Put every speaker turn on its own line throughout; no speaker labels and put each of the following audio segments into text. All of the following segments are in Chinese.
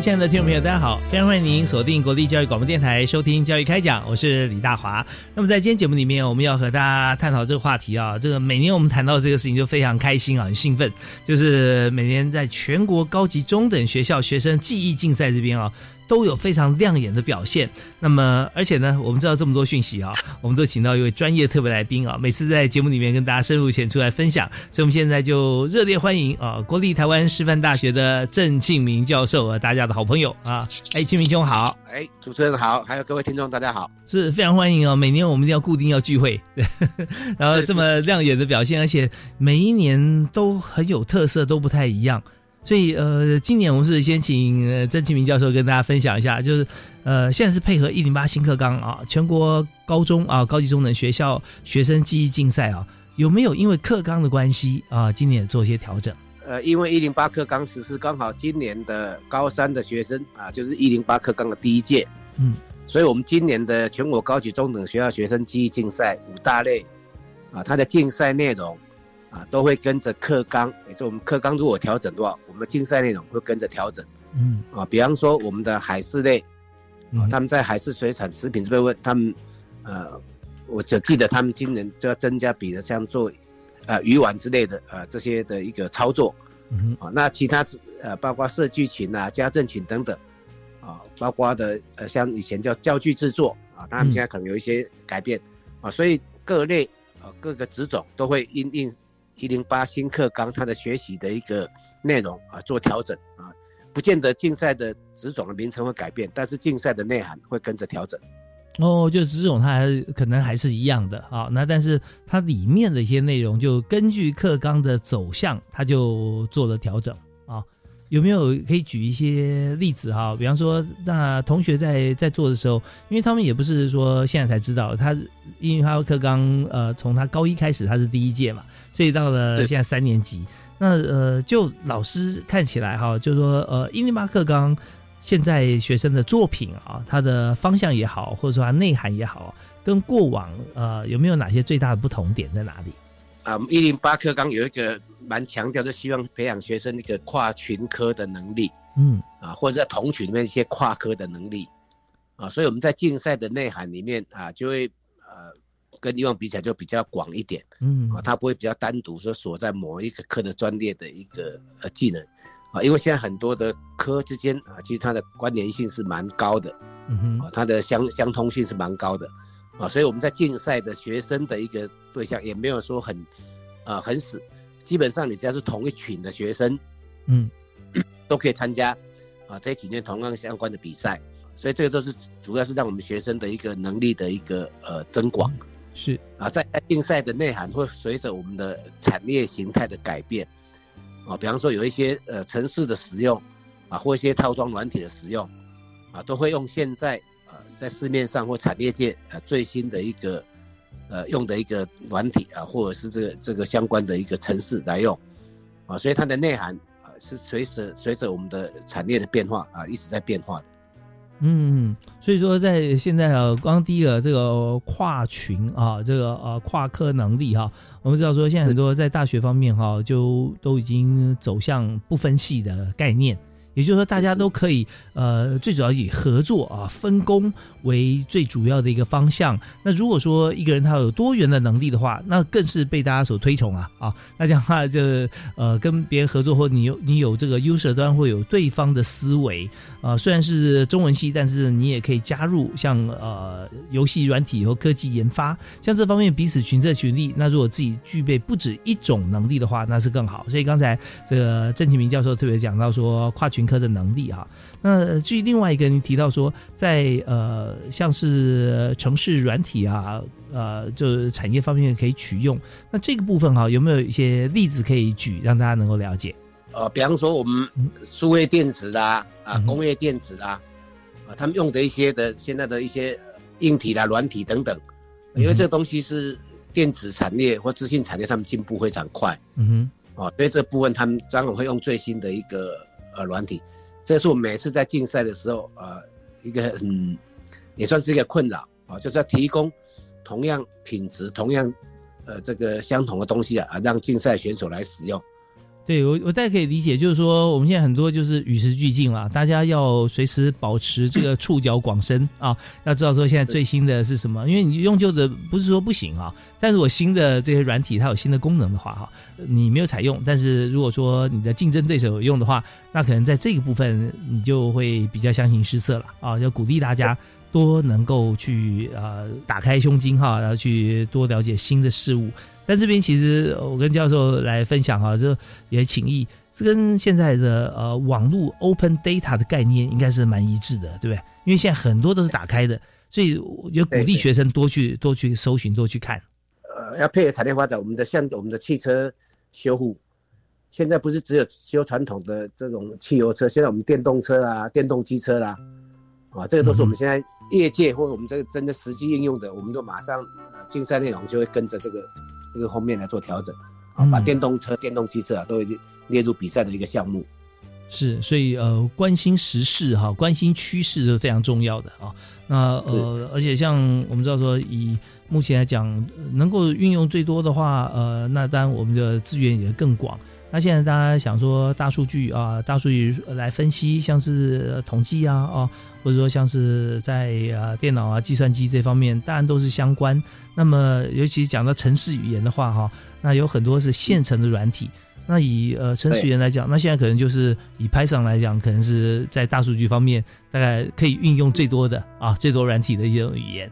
亲爱的听众朋友，大家好！非常欢迎您锁定国立教育广播电台收听《教育开讲》，我是李大华。那么在今天节目里面，我们要和大家探讨这个话题啊。这个每年我们谈到这个事情就非常开心啊，很兴奋。就是每年在全国高级中等学校学生记忆竞赛这边啊。都有非常亮眼的表现。那么，而且呢，我们知道这么多讯息啊，我们都请到一位专业特别来宾啊，每次在节目里面跟大家深入浅出来分享。所以，我们现在就热烈欢迎啊，国立台湾师范大学的郑庆明教授啊，大家的好朋友啊。哎，庆明兄好！
哎，主持人好，还有各位听众大家好，
是非常欢迎哦。每年我们一定要固定要聚会，然后这么亮眼的表现，而且每一年都很有特色，都不太一样。所以，呃，今年我们是先请郑启明教授跟大家分享一下，就是，呃，现在是配合一零八新课纲啊，全国高中啊高级中等学校学生记忆竞赛啊，有没有因为课纲的关系啊，今年做一些调整？
呃，因为一零八课纲实施刚好今年的高三的学生啊，就是一零八课纲的第一届，嗯，所以我们今年的全国高级中等学校学生记忆竞赛五大类啊，它的竞赛内容。啊，都会跟着课纲，也就我们课纲如果调整的话，我们的竞赛内容会跟着调整。嗯，啊，比方说我们的海事类，啊，他们在海事水产食品这边问他们，呃，我只记得他们今年就要增加，比如像做，呃，鱼丸之类的，呃，这些的一个操作。嗯，啊，那其他呃，包括设计群啊、家政群等等，啊，包括的呃，像以前叫教具制作，啊，他们现在可能有一些改变，啊，所以各类啊各个职种都会因应。一零八新课纲，它的学习的一个内容啊，做调整啊，不见得竞赛的职种的名称会改变，但是竞赛的内涵会跟着调整。
哦，就职种它还可能还是一样的啊，那但是它里面的一些内容就根据课纲的走向，它就做了调整啊。有没有可以举一些例子哈？比方说，那同学在在做的时候，因为他们也不是说现在才知道，他因为他课纲呃，从他高一开始他是第一届嘛。所以到了现在三年级，那呃，就老师看起来哈，就说呃，一零八课纲现在学生的作品啊，它的方向也好，或者说它内涵也好，跟过往呃有没有哪些最大的不同点在哪里？
啊，一零八课纲有一个蛮强调，就希望培养学生一个跨群科的能力，嗯，啊，或者在同群里面一些跨科的能力，啊，所以我们在竞赛的内涵里面啊，就会。跟以往比起来就比较广一点，嗯。啊，它不会比较单独说锁在某一个科的专业的一个呃技能，啊，因为现在很多的科之间啊，其实它的关联性是蛮高的，嗯哼，啊，它的相相通性是蛮高的，啊，所以我们在竞赛的学生的一个对象也没有说很，啊很死，基本上你只要是同一群的学生，嗯，都可以参加，啊，这几年同样相关的比赛，所以这个都是主要是让我们学生的一个能力的一个呃增广。
是
啊，在竞赛的内涵会随着我们的产业形态的改变，啊，比方说有一些呃城市的使用，啊，或一些套装软体的使用，啊，都会用现在呃在市面上或产业界呃最新的一个呃用的一个软体啊，或者是这个这个相关的一个城市来用，啊，所以它的内涵啊是随着随着我们的产业的变化啊一直在变化的。
嗯，所以说在现在啊，光第一个这个跨群啊，这个呃跨科能力哈，我们知道说现在很多在大学方面哈，就都已经走向不分系的概念，也就是说，大家都可以呃，最主要以合作啊、分工为最主要的一个方向。那如果说一个人他有多元的能力的话，那更是被大家所推崇啊啊！那这样的话，就呃跟别人合作，或你有你有这个 user 端会有对方的思维啊。虽然是中文系，但是你也可以加入像呃游戏软体和科技研发，像这方面彼此群策群力。那如果自己具备不止一种能力的话，那是更好。所以刚才这个郑启明教授特别讲到说跨群科的能力哈。那至于另外一个，你提到说在呃像是城市软体啊，呃就是产业方面可以取用，那这个部分哈有没有一些例子可以举，让大家能够了解？
呃，比方说我们数位电子啦，啊工业电子啦，啊他们用的一些的现在的一些硬体啦、软体等等，因为这个东西是电子产业或资讯产业，他们进步非常快。嗯哼。哦，所以这部分他们当然会用最新的一个呃软体，这是我每次在竞赛的时候呃一个很也算是一个困扰啊，就是要提供同样品质、同样呃这个相同的东西，啊让竞赛选手来使用。
对我，我大家可以理解，就是说我们现在很多就是与时俱进了，大家要随时保持这个触角广深啊，要知道说现在最新的是什么，因为你用旧的不是说不行啊，但是我新的这些软体它有新的功能的话哈，你没有采用，但是如果说你的竞争对手有用的话，那可能在这个部分你就会比较相形失色了啊，要鼓励大家多能够去呃打开胸襟哈，然后去多了解新的事物。但这边其实我跟教授来分享哈，就也请意，这跟现在的呃网络 open data 的概念应该是蛮一致的，对不对？因为现在很多都是打开的，所以也鼓励学生多去多去搜寻，多去看。
呃，要配合产业发展，我们的像我们的汽车修护，现在不是只有修传统的这种汽油车，现在我们电动车啊、电动机车啦，啊，这个都是我们现在业界或者我们这个真的实际应用的，我们都马上竞赛内容就会跟着这个。这个后面来做调整，啊，把电动车、电动汽车啊都已经列入比赛的一个项目。
是，所以呃，关心时事哈，关心趋势是非常重要的啊。那呃，而且像我们知道说，以目前来讲，能够运用最多的话，呃，那当然我们的资源也更广。那现在大家想说大数据啊，大数据来分析，像是统计啊，啊。或者说像是在呃电脑啊计算机这方面，当然都是相关。那么尤其讲到城市语言的话，哈，那有很多是现成的软体。那以呃城市语言来讲，那现在可能就是以 Python 来讲，可能是在大数据方面大概可以运用最多的啊最多软体的一种语言。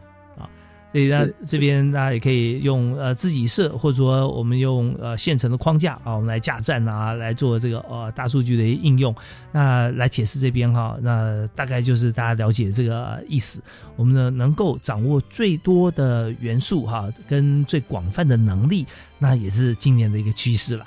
所以呢这边大家也可以用呃自己设，或者说我们用呃现成的框架啊，我们来架站啊，来做这个呃大数据的应用。那来解释这边哈，那大概就是大家了解这个意思。我们呢能够掌握最多的元素哈，跟最广泛的能力，那也是今年的一个趋势了。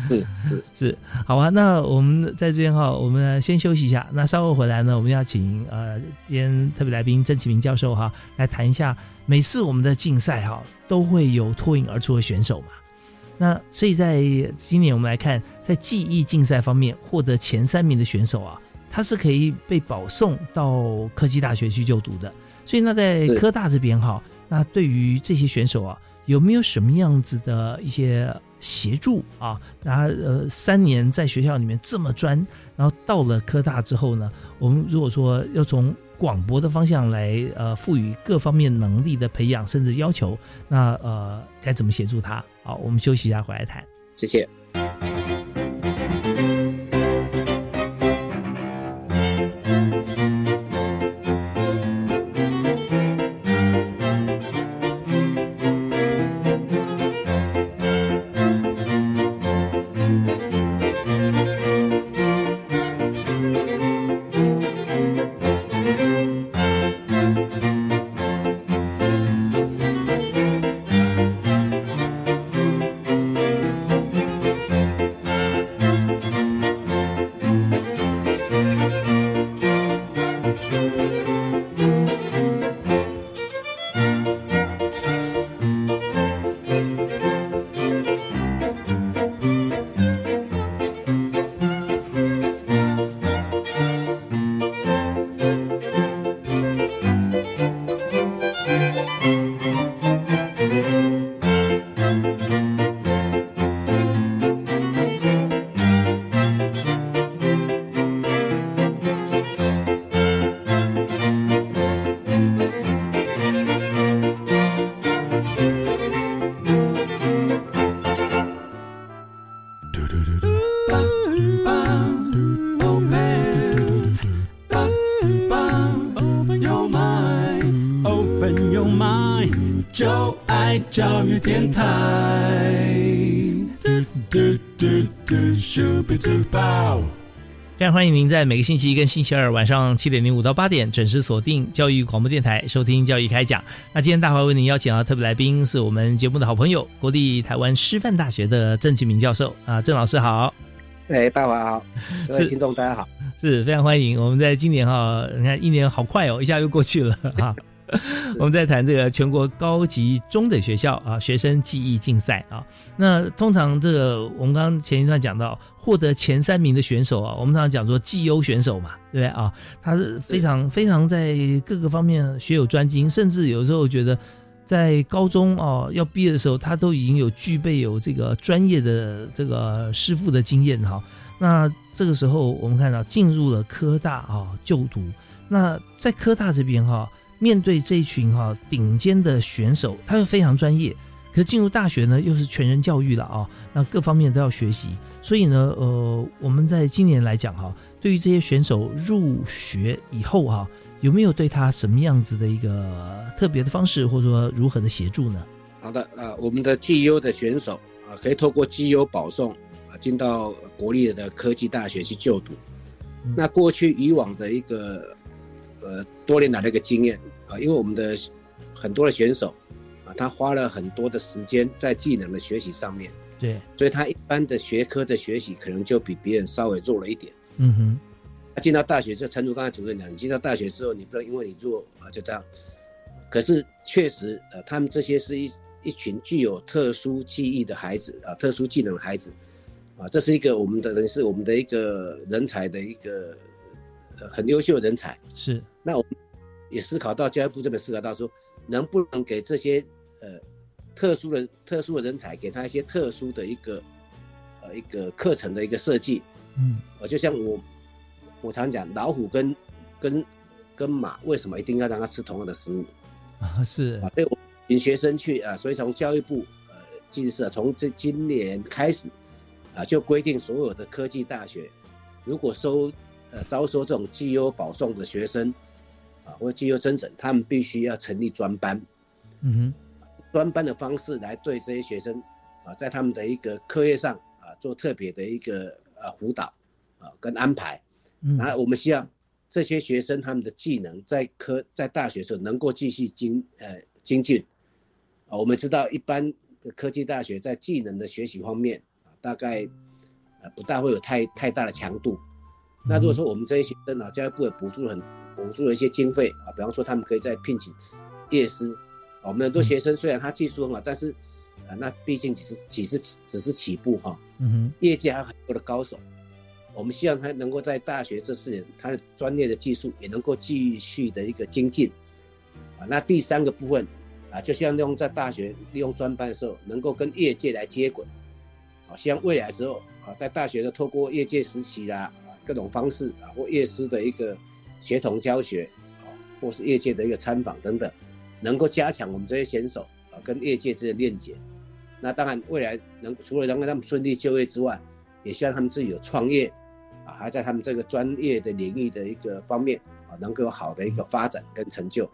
是是
是，好啊。那我们在这边哈，我们先休息一下。那稍后回来呢，我们要请呃今天特别来宾郑启明教授哈，来谈一下每次我们的竞赛哈都会有脱颖而出的选手嘛。那所以在今年我们来看，在记忆竞赛方面获得前三名的选手啊，他是可以被保送到科技大学去就读的。所以那在科大这边哈，那对于这些选手啊，有没有什么样子的一些？协助啊，然后呃，三年在学校里面这么专，然后到了科大之后呢，我们如果说要从广博的方向来呃赋予各方面能力的培养，甚至要求，那呃该怎么协助他？好，我们休息一下，回来谈。
谢谢。
非常欢迎您在每个星期一跟星期二晚上七点零五到八点准时锁定教育广播电台，收听教育开讲。那今天大华为您邀请到特别来宾是我们节目的好朋友，国立台湾师范大学的郑启明教授啊，郑老师好。
哎，大华好，各位听众大家好，
是非常欢迎。我们在今年哈，你看一年好快哦，一下又过去了 啊。我们在谈这个全国高级中等学校啊学生记忆竞赛啊，那通常这个我们刚刚前一段讲到获得前三名的选手啊，我们常常讲说绩优选手嘛，对不对啊？他是非常非常在各个方面学有专精，甚至有时候觉得在高中哦要毕业的时候，他都已经有具备有这个专业的这个师傅的经验哈。那这个时候我们看到进入了科大啊就读，那在科大这边哈。面对这一群哈顶尖的选手，他又非常专业，可是进入大学呢又是全人教育了啊，那各方面都要学习，所以呢，呃，我们在今年来讲哈，对于这些选手入学以后哈，有没有对他什么样子的一个特别的方式，或者说如何的协助呢？
好的，呃，我们的绩优的选手啊，可以透过绩优保送啊，进到国立的科技大学去就读。那过去以往的一个。呃，多年来的一个经验啊，因为我们的很多的选手啊，他花了很多的时间在技能的学习上面，
对，
所以他一般的学科的学习可能就比别人稍微弱了一点。
嗯哼，
他进到大学，就陈如刚才主任讲，你进到大学之后，你不能因为你弱啊就这样。可是确实，呃，他们这些是一一群具有特殊技艺的孩子啊，特殊技能的孩子啊，这是一个我们的人是我们的一个人才的一个。很优秀的人才。
是，
那我们也思考到教育部这边思考到说，能不能给这些呃特殊的特殊的人才，给他一些特殊的一个呃一个课程的一个设计，
嗯，
我就像我我常讲，老虎跟跟跟马为什么一定要让它吃同样的食物
啊？是。
啊，对我引学生去啊，所以从教育部呃，其实从这今年开始啊，就规定所有的科技大学如果收呃，招收这种绩优保送的学生，啊，或绩优增审，他们必须要成立专班，
嗯哼，
专班的方式来对这些学生，啊，在他们的一个课业上啊，做特别的一个呃辅导，啊，跟安排，
嗯，
后我们希望这些学生他们的技能在科在大学时候能够继续精呃精进，啊，我们知道一般的科技大学在技能的学习方面啊，大概呃不大会有太太大的强度。那如果说我们这些学生啊，教育部也补助了很补助了一些经费啊，比方说他们可以再聘请夜师，我们很多学生虽然他技术很好，但是啊，那毕竟只是只是只是起步哈，
嗯哼，
业界还有很多的高手，我们希望他能够在大学这四年，他的专业的技术也能够继续的一个精进，啊，那第三个部分啊，就像利用在大学利用专班的时候，能够跟业界来接轨，啊，希望未来之后啊，在大学的透过业界实习啦。各种方式啊，或业师的一个协同教学啊，或是业界的一个参访等等，能够加强我们这些选手啊跟业界之间的链接。那当然，未来能除了能够他们顺利就业之外，也希望他们自己有创业啊，还在他们这个专业的领域的一个方面啊，能够有好的一个发展跟成就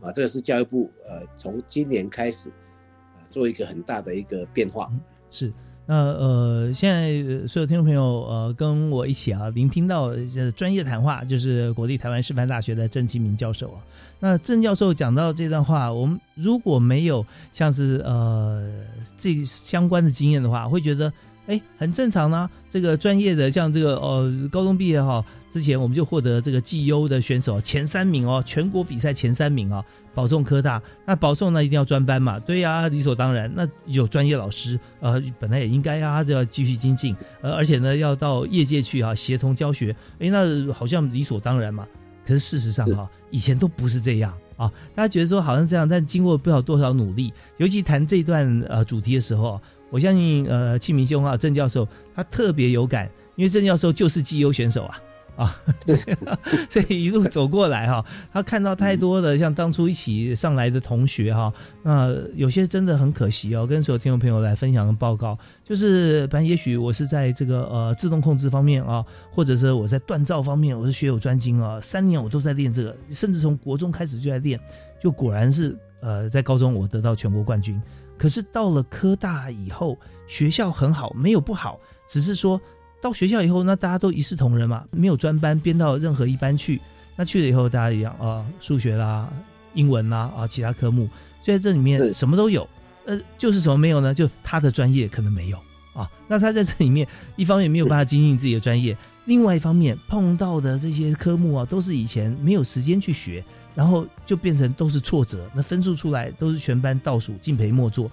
啊。这个是教育部呃从今年开始啊做一个很大的一个变化。
是。那呃，现在所有听众朋友呃，跟我一起啊，聆听到专业谈话，就是国立台湾师范大学的郑其明教授啊。那郑教授讲到这段话，我们如果没有像是呃这相关的经验的话，会觉得。哎，很正常呢。这个专业的，像这个呃，高中毕业哈，之前我们就获得这个绩优的选手前三名哦，全国比赛前三名哦，保送科大。那保送呢，一定要专班嘛？对呀，理所当然。那有专业老师，呃，本来也应该啊，就要继续精进。呃，而且呢，要到业界去啊，协同教学。哎，那好像理所当然嘛。可是事实上哈，以前都不是这样啊。大家觉得说好像这样，但经过不知道多少努力，尤其谈这段呃主题的时候。我相信，呃，庆明兄啊，郑教授他特别有感，因为郑教授就是绩优选手啊，啊，所以一路走过来哈，他看到太多的像当初一起上来的同学哈，那有些真的很可惜哦。跟所有听众朋友来分享的报告，就是反正也许我是在这个呃自动控制方面啊，或者是我在锻造方面，我是学有专精啊，三年我都在练这个，甚至从国中开始就在练，就果然是呃在高中我得到全国冠军。可是到了科大以后，学校很好，没有不好，只是说。到学校以后，那大家都一视同仁嘛，没有专班编到任何一班去。那去了以后，大家一样啊，数学啦、英文啦啊，其他科目，所以在这里面什么都有。呃，就是什么没有呢？就他的专业可能没有啊。那他在这里面，一方面没有办法精进自己的专业，另外一方面碰到的这些科目啊，都是以前没有时间去学，然后就变成都是挫折。那分数出来都是全班倒数，敬陪末座。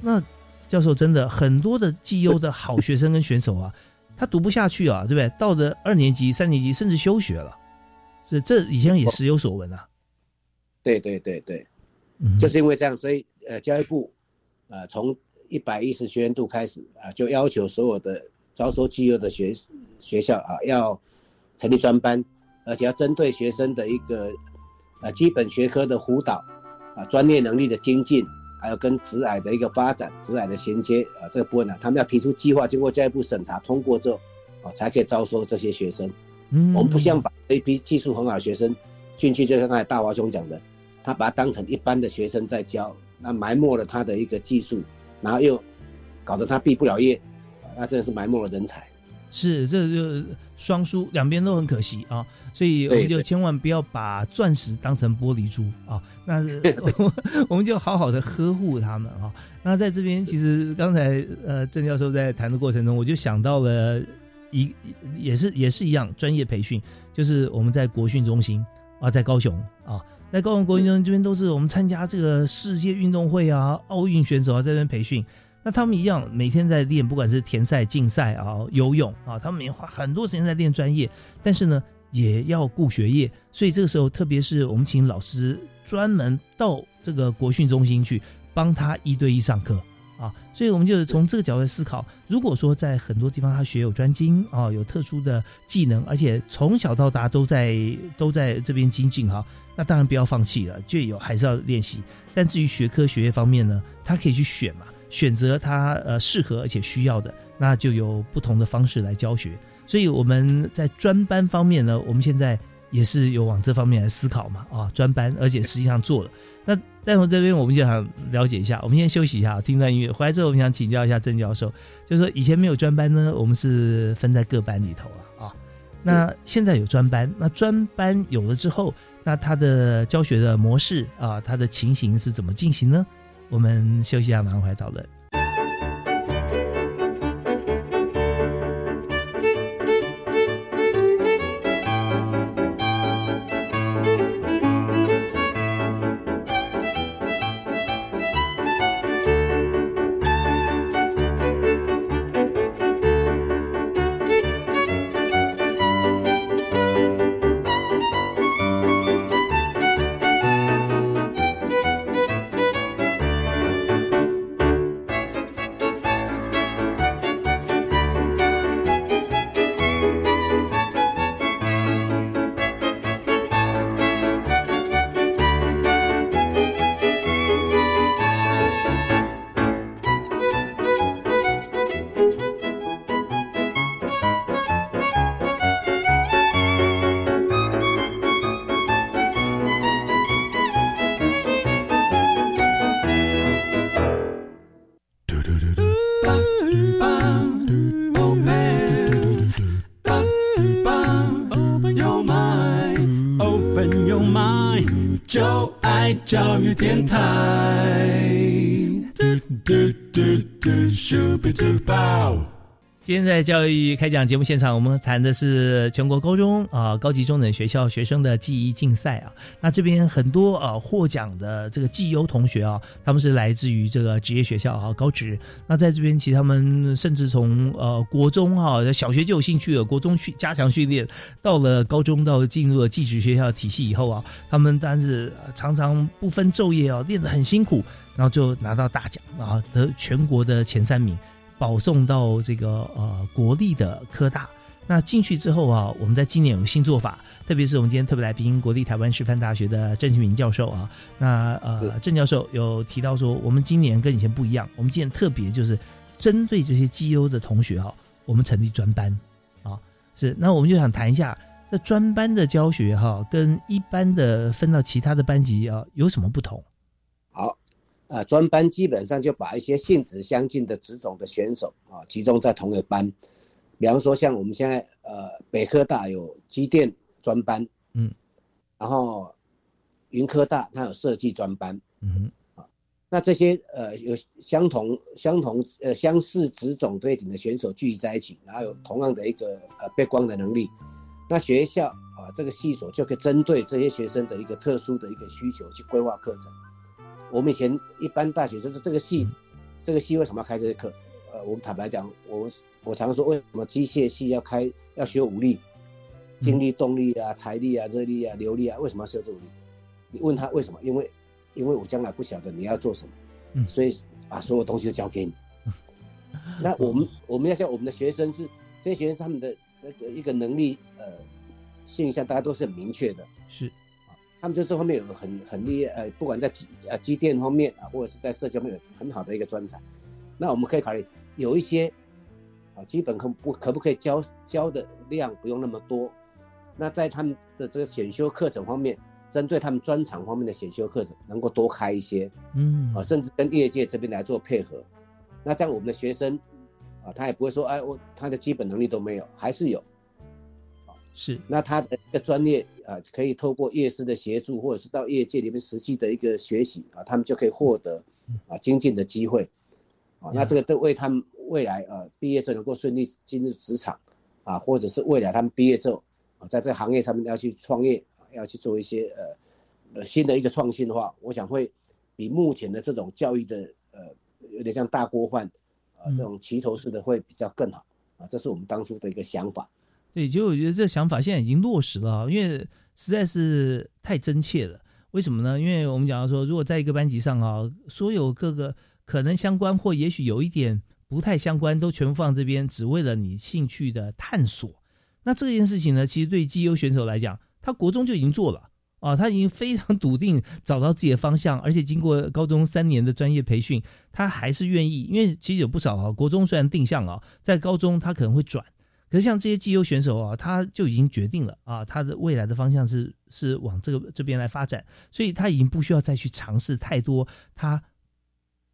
那教授真的很多的绩优的好学生跟选手啊。他读不下去啊，对不对？到了二年级、三年级，甚至休学了，是这以前也时有所闻啊。
对对对对，就是因为这样，所以呃，教育部呃从一百一十学年度开始啊，就要求所有的招收绩优的学学校啊，要成立专班，而且要针对学生的一个呃基本学科的辅导啊，专业能力的精进。还有跟直癌的一个发展，直癌的衔接啊，这个部分呢，他们要提出计划，经过教育部审查通过之后，啊，才可以招收这些学生。嗯，我们不像把一批技术很好的学生进去，就像刚才大华兄讲的，他把他当成一般的学生在教，那埋没了他的一个技术，然后又搞得他毕不了业，那真的是埋没了人才。
是，这就双输，两边都很可惜啊，所以我们就千万不要把钻石当成玻璃珠啊，那 我们就好好的呵护他们啊。那在这边，其实刚才呃郑教授在谈的过程中，我就想到了一也是也是一样专业培训，就是我们在国训中心啊，在高雄啊，在高雄国训中心这边都是我们参加这个世界运动会啊，奥运选手啊这边培训。那他们一样每天在练，不管是田赛、竞赛啊、游泳啊，他们也花很多时间在练专业，但是呢，也要顾学业。所以这个时候，特别是我们请老师专门到这个国训中心去帮他一对一上课啊。所以我们就从这个角度思考：如果说在很多地方他学有专精啊，有特殊的技能，而且从小到大都在都在这边精进哈，那当然不要放弃了，就有还是要练习。但至于学科学业方面呢，他可以去选嘛。选择他呃适合而且需要的，那就有不同的方式来教学。所以我们在专班方面呢，我们现在也是有往这方面来思考嘛啊，专班，而且实际上做了。那待会这边我们就想了解一下，我们先休息一下，听段音乐。回来之后，我们想请教一下郑教授，就是说以前没有专班呢，我们是分在各班里头了啊。那现在有专班，那专班有了之后，那他的教学的模式啊，他的情形是怎么进行呢？我们休息一下，马上回来讨论。教育电台。今天在教育开讲节目现场，我们谈的是全国高中啊高级中等学校学生的记忆竞赛啊。那这边很多啊获奖的这个绩优同学啊，他们是来自于这个职业学校啊高职。那在这边，其实他们甚至从呃国中哈小学就有兴趣了，国中去加强训练，到了高中到进入了技职学校体系以后啊，他们但是常常不分昼夜啊练得很辛苦，然后就拿到大奖啊，得全国的前三名。保送到这个呃国立的科大，那进去之后啊，我们在今年有个新做法，特别是我们今天特别来宾国立台湾师范大学的郑启明教授啊，那呃郑教授有提到说，我们今年跟以前不一样，我们今年特别就是针对这些绩优的同学哈，我们成立专班啊，是那我们就想谈一下这专班的教学哈，跟一般的分到其他的班级啊有什么不同？
好，啊专班基本上就把一些性质相近的职种的选手啊集中在同一个班。比方说，像我们现在呃，北科大有机电专班，嗯，然后云科大它有设计专班，嗯啊，那这些呃有相同相同呃相似职种背景的选手聚集在一起，然后有同样的一个呃背光的能力，那学校啊这个系所就可以针对这些学生的一个特殊的一个需求去规划课程。我们以前一般大学就是这个系，这个系为什么要开这些课？呃，我们坦白讲，我我常说，为什么机械系要开要学武力、精力、动力啊、财力啊、热力啊、流力啊？为什么要学这武力？你问他为什么？因为，因为我将来不晓得你要做什么，嗯，所以把所有东西都交给你。那我们我们要像我们的学生是这些学生，他们的那个一个能力呃现象，大家都是很明确的，
是
啊，他们就这方面有个很很厉害，呃，不管在机呃机电方面啊，或者是在社交方面有很好的一个专长，那我们可以考虑。有一些啊，基本可不可不可以教教的量不用那么多？那在他们的这个选修课程方面，针对他们专长方面的选修课程，能够多开一些，嗯啊，甚至跟业界这边来做配合。那这样我们的学生啊，他也不会说，哎，我他的基本能力都没有，还是有
啊。是，
那他的一个专业啊，可以透过业师的协助，或者是到业界里面实际的一个学习啊，他们就可以获得啊精进的机会。啊，那这个都为他们未来啊毕业之后能够顺利进入职场，啊，或者是未来他们毕业之后啊，在这个行业上面要去创业，要去做一些呃呃新的一个创新的话，我想会比目前的这种教育的呃有点像大锅饭啊这种齐头式的会比较更好啊，这是我们当初的一个想法。
对，其实我觉得这想法现在已经落实了，因为实在是太真切了。为什么呢？因为我们讲到说，如果在一个班级上啊，所有各个。可能相关或也许有一点不太相关，都全部放这边，只为了你兴趣的探索。那这件事情呢，其实对绩优选手来讲，他国中就已经做了啊，他已经非常笃定找到自己的方向，而且经过高中三年的专业培训，他还是愿意。因为其实有不少啊，国中虽然定向啊，在高中他可能会转，可是像这些绩优选手啊，他就已经决定了啊，他的未来的方向是是往这个这边来发展，所以他已经不需要再去尝试太多他。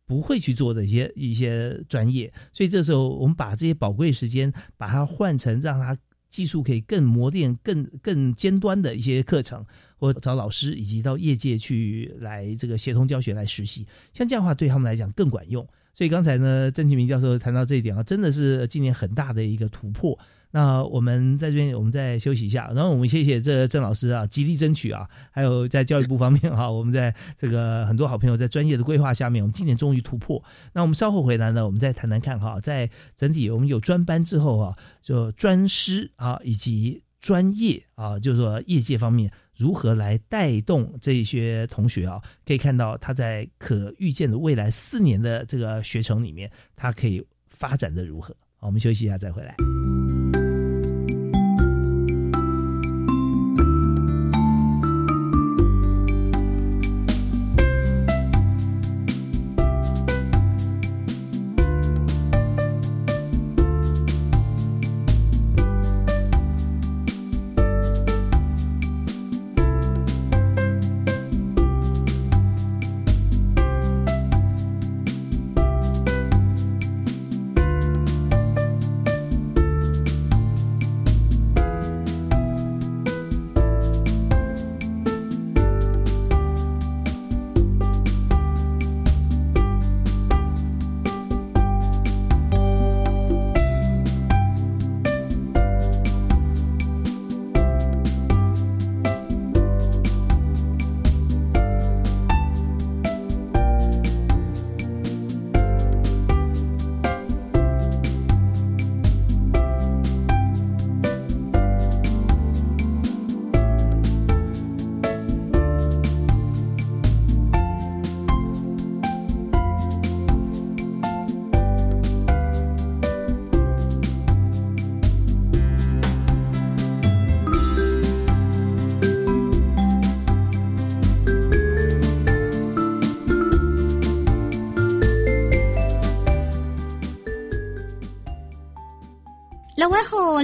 不会去做的一些一些专业，所以这时候我们把这些宝贵时间，把它换成让他技术可以更磨练、更更尖端的一些课程，或找老师，以及到业界去来这个协同教学来实习，像这样的话对他们来讲更管用。所以刚才呢，郑启明教授谈到这一点啊，真的是今年很大的一个突破。那我们在这边，我们再休息一下，然后我们谢谢这郑老师啊，极力争取啊，还有在教育部方面哈，我们在这个很多好朋友在专业的规划下面，我们今年终于突破。那我们稍后回来呢，我们再谈谈看哈，在整体我们有专班之后啊，就专师啊以及专业啊，就是说业界方面如何来带动这些同学啊，可以看到他在可预见的未来四年的这个学程里面，他可以发展的如何。我们休息一下再回来。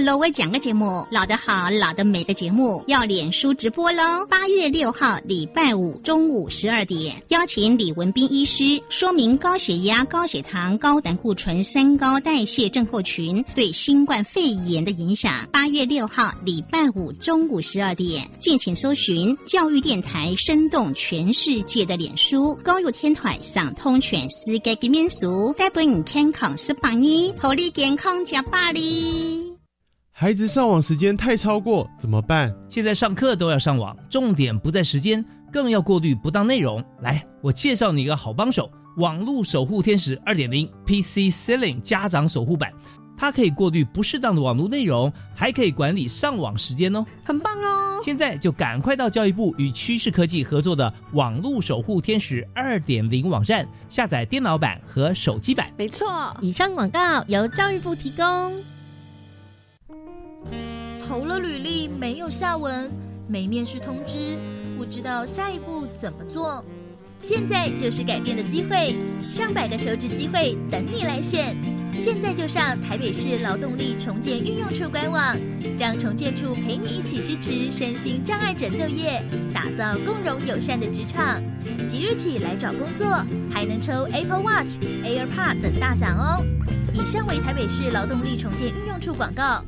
外后，老外讲个节目，老的好，老的美的节目要脸书直播喽。八月六号礼拜五中午十二点，邀请李文斌医师说明高血压、高血糖、高胆固醇三高代谢症候群对新冠肺炎的影响。八月六号礼拜五中午十二点，敬请搜寻教育电台，生动全世界的脸书高入天台上通全世界的民俗，带本你健康十八年，合力健康加百里。
孩子上网时间太超过怎么办？
现在上课都要上网，重点不在时间，更要过滤不当内容。来，我介绍你一个好帮手——网络守护天使二点零 PC Ceiling 家长守护版，它可以过滤不适当的网络内容，还可以管理上网时间哦，
很棒哦！
现在就赶快到教育部与趋势科技合作的网络守护天使二点零网站下载电脑版和手机版。
没错，以上广告由教育部提供。
投了履历没有下文，没面试通知，不知道下一步怎么做。现在就是改变的机会，上百个求职机会等你来选。现在就上台北市劳动力重建运用处官网，让重建处陪你一起支持身心障碍者就业，打造共融友善的职场。即日起来找工作，还能抽 Apple Watch、AirPod 等大奖哦。以上为台北市劳动力重建运用处广告。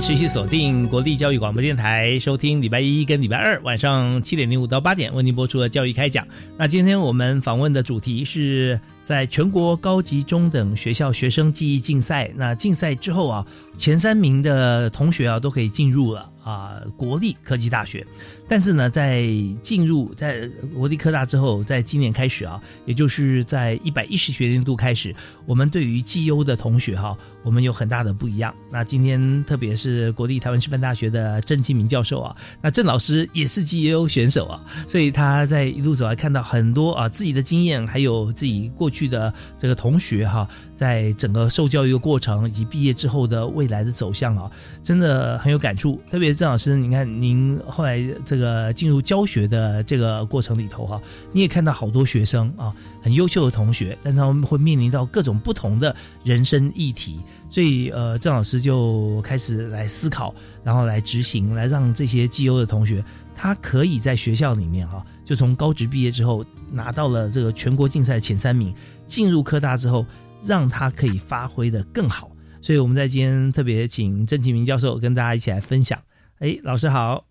持续锁定国立教育广播电台，收听礼拜一跟礼拜二晚上七点零五到八点为您播出的教育开讲。那今天我们访问的主题是在全国高级中等学校学生记忆竞赛。那竞赛之后啊，前三名的同学啊都可以进入了啊国立科技大学。但是呢，在进入在国立科大之后，在今年开始啊，也就是在一百一十学年度开始，我们对于绩优的同学哈，我们有很大的不一样。那今天特别是国立台湾师范大学的郑清明教授啊，那郑老师也是绩优选手啊，所以他在一路走来看到很多啊自己的经验，还有自己过去去的这个同学哈，在整个受教育的过程以及毕业之后的未来的走向啊，真的很有感触。特别郑老师，你看您后来这。这个进入教学的这个过程里头哈，你也看到好多学生啊，很优秀的同学，但他们会面临到各种不同的人生议题，所以呃，郑老师就开始来思考，然后来执行，来让这些绩优的同学，他可以在学校里面哈，就从高职毕业之后拿到了这个全国竞赛前三名，进入科大之后，让他可以发挥的更好。所以我们在今天特别请郑启明教授跟大家一起来分享。哎，老师好。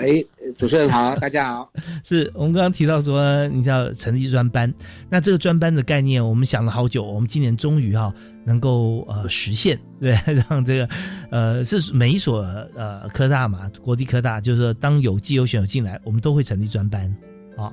哎，主持人好，大家好。
是我们刚刚提到说，你要成立专班，那这个专班的概念，我们想了好久，我们今年终于哈能够呃实现，对，让这个呃是每一所呃科大嘛，国立科大，就是说当有既有选手进来，我们都会成立专班，啊，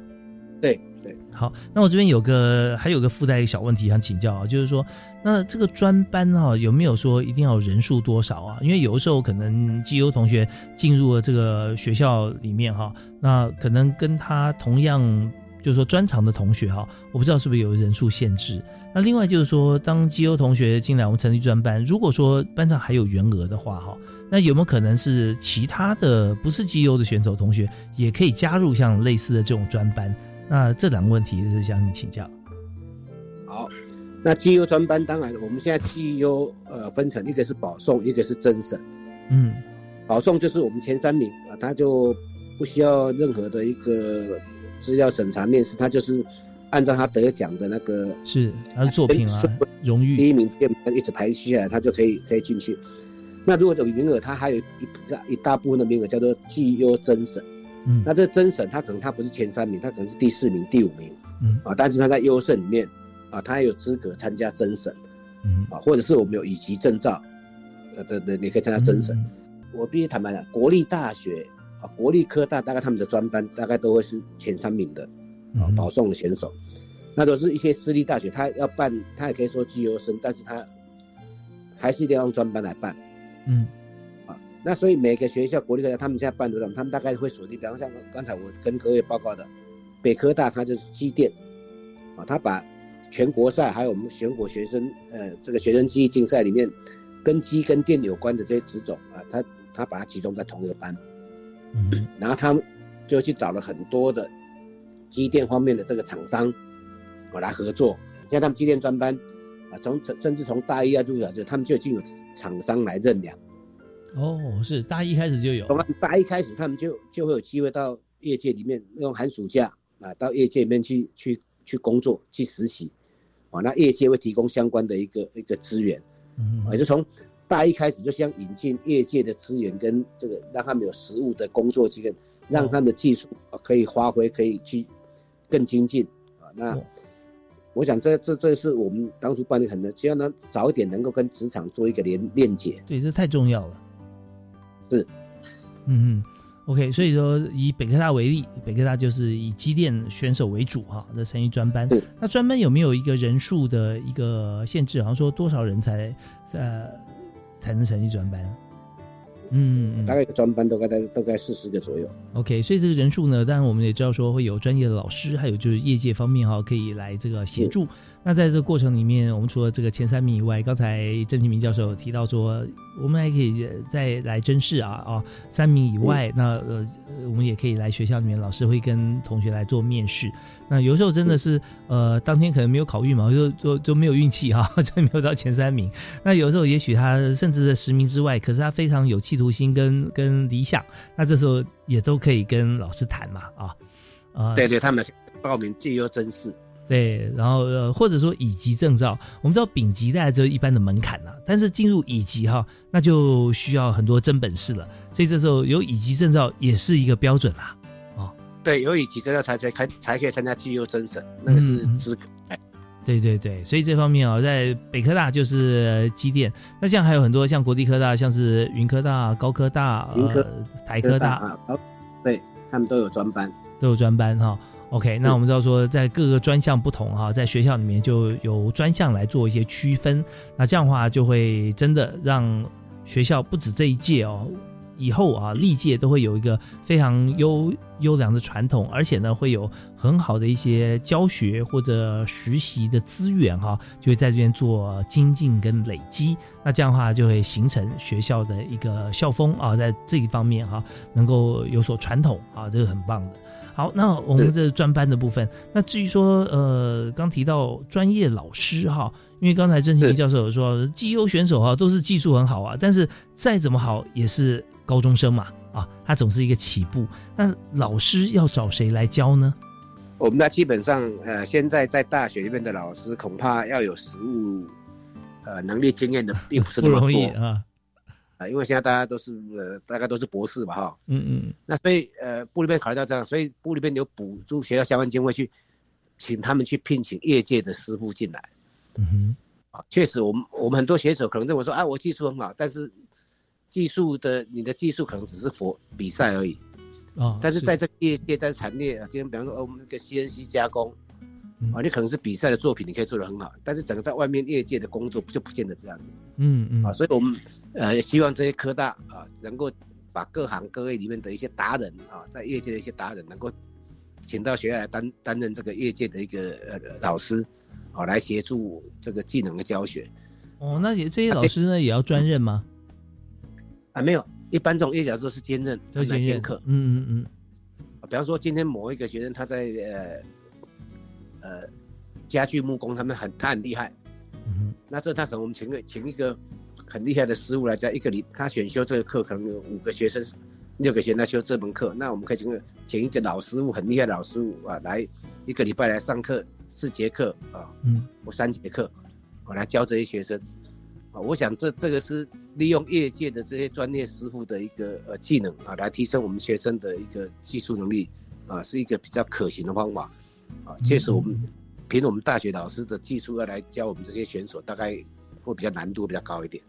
对对。
好，那我这边有个还有个附带一个小问题想请教啊，就是说，那这个专班哈有没有说一定要人数多少啊？因为有的时候可能基优同学进入了这个学校里面哈，那可能跟他同样就是说专长的同学哈，我不知道是不是有人数限制。那另外就是说，当基优同学进来，我们成立专班，如果说班上还有员额的话哈，那有没有可能是其他的不是基优的选手同学也可以加入像类似的这种专班？那这两个问题是向你请教。
好，那绩优专班当然，我们现在绩优呃分成一个是保送，一个是甄审。
嗯，
保送就是我们前三名啊，他就不需要任何的一个资料审查面试，他就是按照他得奖的那个
是他的作品啊，荣誉。
第一名、第二名一直排序下来，他就可以可以进去。那如果有名额，他还有一大一大部分的名额叫做绩优甄审。
嗯，
那这甄审他可能他不是前三名，他可能是第四名、第五名，
嗯。
啊，但是他在优胜里面，啊，他还有资格参加甄审，
嗯。
啊，或者是我们有乙级证照，呃的的，你可以参加甄审。我必须坦白讲，国立大学啊，国立科大大概他们的专班大概都会是前三名的啊，保送的选手。那都是一些私立大学，他要办，他也可以说绩优生，但是他还是一定要用专班来办。
嗯，
啊，那所以每个学校国立科大他们现在办的，他们大概会锁定，比方像刚才我跟各位报告的，北科大它就是机电，啊，他把全国赛还有我们全国学生呃这个学生记忆竞赛里面跟机跟电有关的这些职种啊，他他把它集中在同一个班，
嗯，
然后他们就去找了很多的机电方面的这个厂商。我来合作，现在他们机电专班啊，从甚至从大一啊入小就他们就已经有厂商来认养。
哦，是大一开始就有。
从大一开始，他们就就会有机会到业界里面用寒暑假啊，到业界里面去去去工作去实习，啊，那业界会提供相关的一个一个资源，
嗯，
也是从大一开始就想引进业界的资源跟这个让他们有实务的工作经验，让他们的技术啊可以发挥，可以去更精进啊，那。我想这这这是我们当初办的很多，希望能早一点能够跟职场做一个连链接。
对，这太重要了。
是，
嗯嗯，OK。所以说以北科大为例，北科大就是以机电选手为主哈的成立专班。那专班有没有一个人数的一个限制？好像说多少人才呃才能成立专班？嗯，
大概专班大概在大概四十个左右。
OK，所以这个人数呢，当然我们也知道说会有专业的老师，还有就是业界方面哈，可以来这个协助。那在这个过程里面，我们除了这个前三名以外，刚才郑启明教授提到说，我们还可以再来甄试啊啊，三名以外，那呃，我们也可以来学校里面，老师会跟同学来做面试。那有时候真的是呃，当天可能没有考运嘛，就就就没有运气哈，就没有到前三名。那有时候也许他甚至在十名之外，可是他非常有企图心跟跟理想，那这时候也都可以跟老师谈嘛啊
啊，对对，他们报名绩优甄试。
对，然后呃，或者说乙级证照，我们知道丙级大概只有一般的门槛了，但是进入乙级哈，那就需要很多真本事了。所以这时候有乙级证照也是一个标准啦。哦，
对，有乙级证照才才开才可以参加绩优甄审，那个是资格。
对对对，所以这方面啊，在北科大就是机电，那像还有很多像国立科大，像是云科大、高科大、
呃
台科大
啊，对他们都有专班，
都有专班哈。OK，那我们知道说，在各个专项不同哈，在学校里面就由专项来做一些区分。那这样的话，就会真的让学校不止这一届哦，以后啊历届都会有一个非常优优良的传统，而且呢会有很好的一些教学或者实习的资源哈，就会在这边做精进跟累积。那这样的话就会形成学校的一个校风啊，在这一方面哈能够有所传统啊，这个很棒的。好，那我们这专班的部分，那至于说，呃，刚提到专业老师哈，因为刚才郑庆明教授有说，绩优选手哈都是技术很好啊，但是再怎么好也是高中生嘛，啊，他总是一个起步。那老师要找谁来教呢？
我们那基本上，呃，现在在大学里面的老师，恐怕要有实务，呃，能力经验的，并不是那么
多啊。
啊，因为现在大家都是呃，大概都是博士嘛，哈，
嗯嗯，
那所以呃，部里面考虑到这样，所以部里面有补助学校相关经费去，请他们去聘请业界的师傅进来，
嗯哼，
啊，确实，我们我们很多选手可能认为说，啊，我技术很好，但是技术的你的技术可能只是佛比赛而已，
啊，
但是在这业界在产业啊，今天比方说，哦，我们那个 CNC 加工。啊，你可能是比赛的作品，你可以做得很好，但是整个在外面业界的工作就不见得这样子。
嗯嗯。
啊，所以我们呃希望这些科大啊，能够把各行各业里面的一些达人啊，在业界的一些达人，能够请到学校来担担任这个业界的一个呃老师，啊，来协助这个技能的教学。
哦，那也这些老师呢也要专任吗？
啊，没有，一般这种业教都是兼任，
都兼
任课。
嗯嗯嗯。
比方说今天某一个学生他在呃。呃，家具木工他们很他很厉害，
嗯，
那这他可能我们请个请一个很厉害的师傅来教一个礼，他选修这个课可能有五个学生，六个学生来修这门课，那我们可以请个请一个老师傅很厉害的老师傅啊，来一个礼拜来上课四节课啊，
嗯，
或三节课，我来教这些学生，啊，我想这这个是利用业界的这些专业师傅的一个呃技能啊，来提升我们学生的一个技术能力啊，是一个比较可行的方法。啊，确实，我们凭我们大学老师的技术要来教我们这些选手，大概会比较难度比较高一点。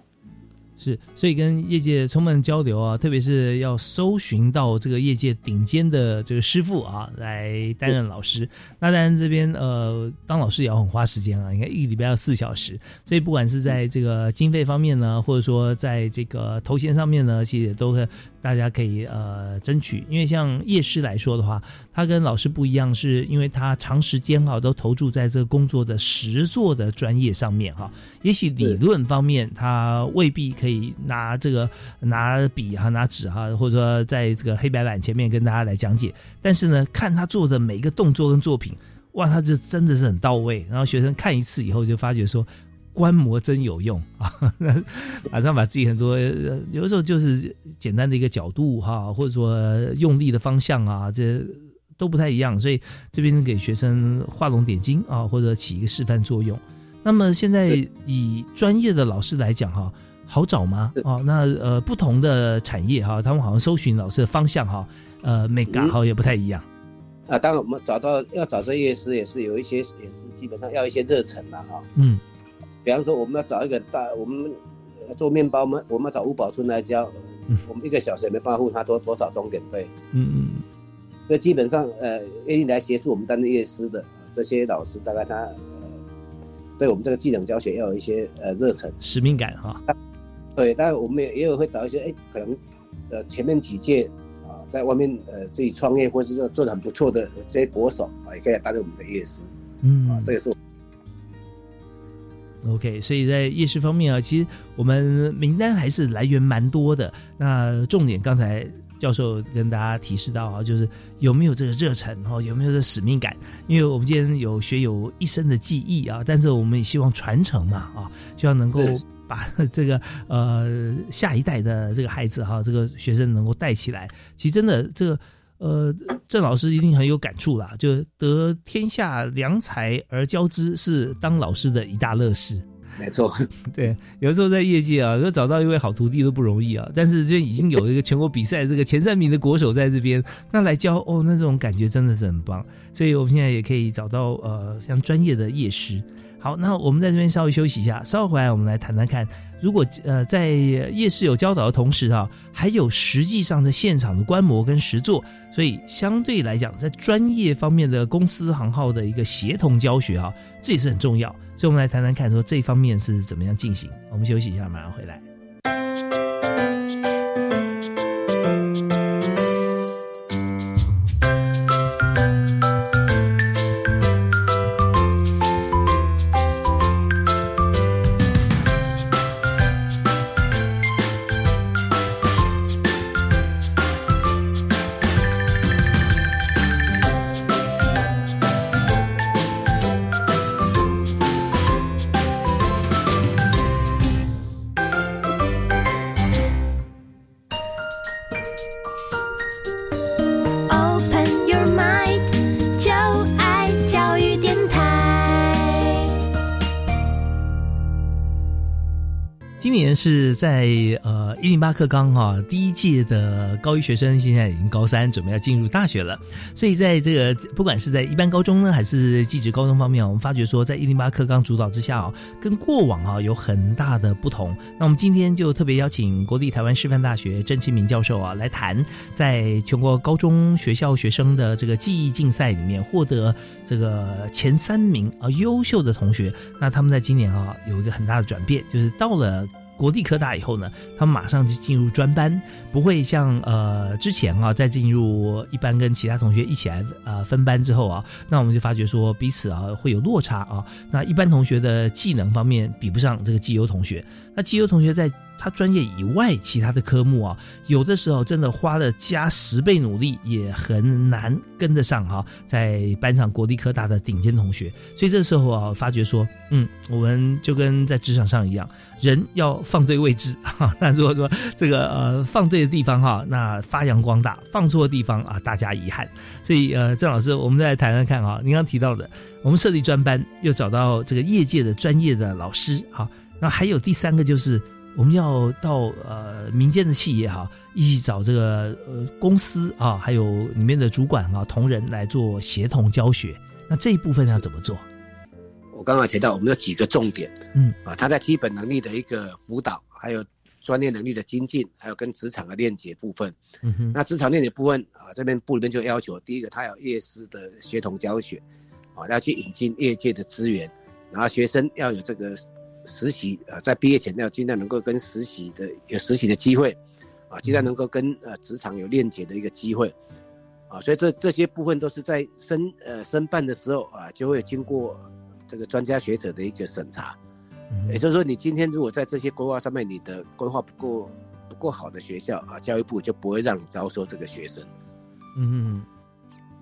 是，所以跟业界充分交流啊，特别是要搜寻到这个业界顶尖的这个师傅啊，来担任老师。那当然这边呃，当老师也要很花时间啊，你看一个礼拜要四小时，所以不管是在这个经费方面呢，或者说在这个头衔上面呢，其实也都会。大家可以呃争取，因为像叶师来说的话，他跟老师不一样，是因为他长时间哈都投注在这个工作的实作的专业上面哈。也许理论方面他未必可以拿这个拿笔哈拿纸哈，或者说在这个黑白板前面跟大家来讲解，但是呢，看他做的每一个动作跟作品，哇，他就真的是很到位。然后学生看一次以后就发觉说。观摩真有用啊！马上把自己很多有的时候就是简单的一个角度哈，或者说用力的方向啊，这都不太一样。所以这边给学生画龙点睛啊，或者起一个示范作用。那么现在以专业的老师来讲哈，好找吗？哦，那呃不同的产业哈，他们好像搜寻老师的方向哈，呃每个好也不太一样
啊。当然我们找到要找专业师也是有一些也是基本上要一些热忱的哈。嗯。比方说，我们要找一个大，我们做面包嘛，我们要找吴宝春来教，我们一个小时也没办法付他多多少钟点费。嗯嗯。所以基本上，呃，愿意来协助我们担任乐师的这些老师，大概他呃，对我们这个技能教学要有一些呃热忱、
使命感哈。
对，但我们也也有会找一些，哎，可能呃前面几届啊，在外面呃自己创业或者是做做的很不错的这些国手啊，也可以来担任我们的乐师。嗯。啊，这也是。
OK，所以在夜市方面啊，其实我们名单还是来源蛮多的。那重点刚才教授跟大家提示到啊，就是有没有这个热忱哦，有没有这使命感？因为我们今天有学有一生的记忆啊，但是我们也希望传承嘛啊，希望能够把 这个呃下一代的这个孩子哈，这个学生能够带起来。其实真的这个。呃，郑老师一定很有感触啦，就得天下良才而教之，是当老师的一大乐事。
没错，
对，有时候在业界啊，要找到一位好徒弟都不容易啊。但是这边已经有一个全国比赛这个前三名的国手在这边，那来教哦，那种感觉真的是很棒。所以我们现在也可以找到呃，像专业的业师。好，那我们在这边稍微休息一下，稍后回来我们来谈谈看，如果呃在夜市有教导的同时啊，还有实际上在现场的观摩跟实作，所以相对来讲，在专业方面的公司行号的一个协同教学啊，这也是很重要。所以我们来谈谈看，说这方面是怎么样进行。我们休息一下，马上回来。是在呃一零八课纲哈第一届的高一学生现在已经高三，准备要进入大学了。所以在这个不管是在一般高中呢，还是技职高中方面我们发觉说在一零八课纲主导之下啊，跟过往啊有很大的不同。那我们今天就特别邀请国立台湾师范大学郑清明教授啊来谈，在全国高中学校学生的这个记忆竞赛里面获得这个前三名啊优秀的同学，那他们在今年啊有一个很大的转变，就是到了。国立科大以后呢，他们马上就进入专班，不会像呃之前啊，在进入一般跟其他同学一起来呃分班之后啊，那我们就发觉说彼此啊会有落差啊。那一般同学的技能方面比不上这个绩优同学，那绩优同学在。他专业以外，其他的科目啊，有的时候真的花了加十倍努力，也很难跟得上哈。在班上国立科大的顶尖同学，所以这时候啊，发觉说，嗯，我们就跟在职场上一样，人要放对位置 哈。那如果说这个呃放对的地方哈，那发扬光大；放错的地方啊，大家遗憾。所以呃，郑老师，我们再来谈谈看啊，您刚提到的，我们设立专班，又找到这个业界的专业的老师哈。那还有第三个就是。我们要到呃民间的企业哈，一起找这个呃公司啊，还有里面的主管啊同仁来做协同教学。那这一部分要怎么做？
我刚刚提到我们有几个重点，嗯啊，他在基本能力的一个辅导，还有专业能力的精进，还有跟职场的链接部分。嗯哼，那职场链接部分啊，这边部里面就要求，第一个他有业师的协同教学，啊，要去引进业界的资源，然后学生要有这个实习，啊，在毕业前要尽量能够跟实习的有实习的机会，啊，尽量能够跟呃职场有链接的一个机会。啊，所以这这些部分都是在申呃申办的时候啊，就会经过这个专家学者的一个审查。也就是说，你今天如果在这些规划上面，你的规划不够不够好的学校啊，教育部就不会让你招收这个学生。
嗯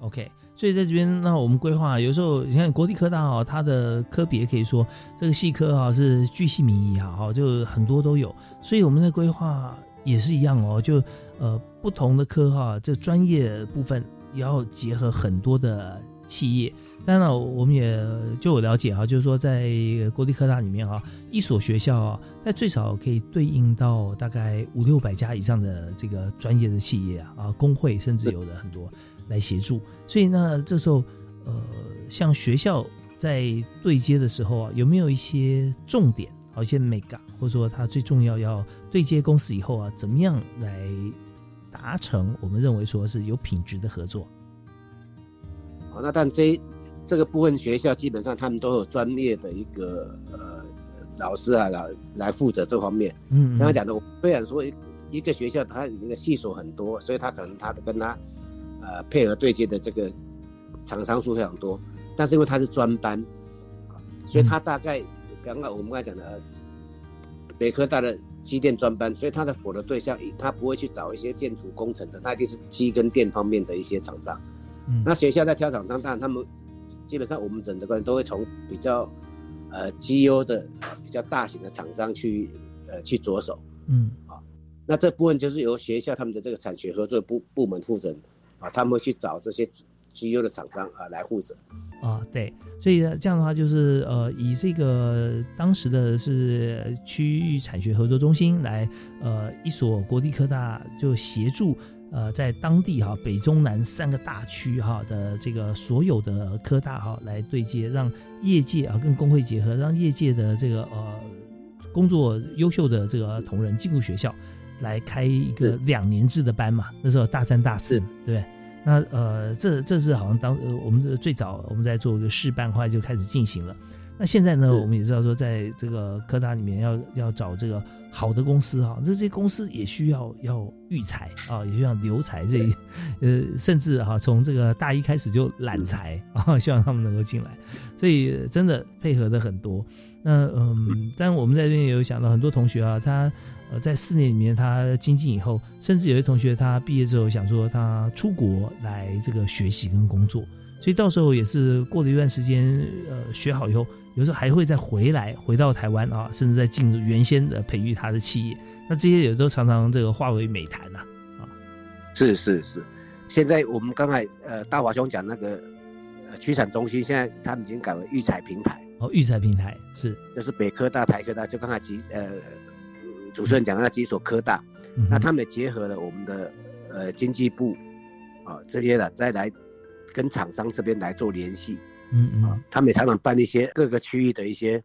，OK。所以在这边，那我们规划有时候你看国立科大哦，它的科别可以说这个系科哈是巨细靡遗啊，哈，就很多都有。所以我们的规划也是一样哦，就。呃，不同的科哈，这专业部分也要结合很多的企业。当然了，我们也就我了解哈，就是说在国立科大里面哈，一所学校啊，在最少可以对应到大概五六百家以上的这个专业的企业啊，啊，工会甚至有的很多来协助。所以呢，这时候呃，像学校在对接的时候啊，有没有一些重点，好一些 make，或者说它最重要要对接公司以后啊，怎么样来？达成我们认为说是有品质的合作。
好，那但这这个部分学校基本上他们都有专业的一个呃老师啊来来负责这方面。嗯，刚刚讲的，我虽然说一个学校它里面的系数很多，所以他可能他的跟他呃配合对接的这个厂商数非常多，但是因为它是专班所以它大概刚刚我们刚才讲的北科大的。机电专班，所以它的火的对象，他不会去找一些建筑工程的，他一定是机跟电方面的一些厂商。嗯，那学校在挑厂商，当然他们基本上我们整个人都会从比较呃绩优的、比较大型的厂商去呃去着手。嗯，啊，那这部分就是由学校他们的这个产学合作部部门负责啊，他们会去找这些绩优的厂商啊来负责。
啊，对，所以这样的话就是呃，以这个当时的是区域产学合作中心来，呃，一所国立科大就协助呃，在当地哈北中南三个大区哈的这个所有的科大哈来对接，让业界啊跟工会结合，让业界的这个呃工作优秀的这个同仁进入学校来开一个两年制的班嘛，那时候大三大四，对。那呃，这这是好像当呃，我们的最早我们在做一个试办，后来就开始进行了。那现在呢，我们也知道说，在这个科大里面要要找这个好的公司哈，那这些公司也需要要育才啊，也需要留才，这呃，甚至哈从这个大一开始就揽才啊，希望他们能够进来。所以真的配合的很多。那嗯，但我们在这边也有想到很多同学啊，他。呃，在四年里面，他精进以后，甚至有些同学他毕业之后想说他出国来这个学习跟工作，所以到时候也是过了一段时间，呃，学好以后，有时候还会再回来，回到台湾啊，甚至再进入原先的培育他的企业，那这些也都常常这个化为美谈呐，啊，
是是是，现在我们刚才呃大华兄讲那个呃区产中心，现在他们已经改为育才平台，
哦，育才平台是，
就是北科大、台科大，就刚才几呃。主持人讲的那几所科大，那他们也结合了我们的呃经济部啊这些的，再来跟厂商这边来做联系，嗯嗯，啊，他们也常常办一些各个区域的一些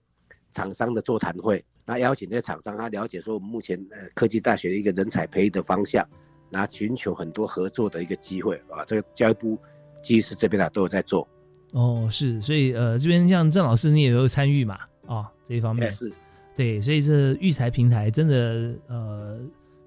厂商的座谈会，那邀请这些厂商，他了解说我们目前呃科技大学的一个人才培育的方向，那寻求很多合作的一个机会啊，这个教育部技师这边啊都有在做。
哦，是，所以呃这边像郑老师你也有参与嘛？啊，这一方面
是。
对，所以这育才平台真的呃